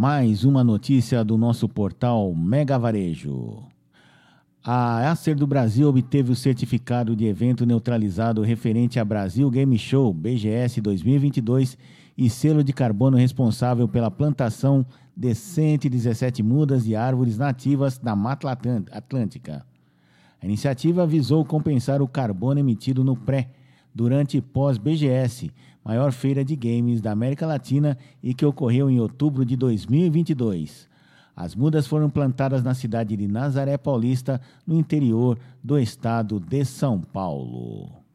Mais uma notícia do nosso portal Mega Varejo. A Acer do Brasil obteve o certificado de evento neutralizado referente a Brasil Game Show BGS 2022 e selo de carbono responsável pela plantação de 117 mudas de árvores nativas da Mata Atlântica. A iniciativa visou compensar o carbono emitido no pré, durante pós-BGS, maior feira de games da América Latina e que ocorreu em outubro de 2022. As mudas foram plantadas na cidade de Nazaré Paulista, no interior do estado de São Paulo.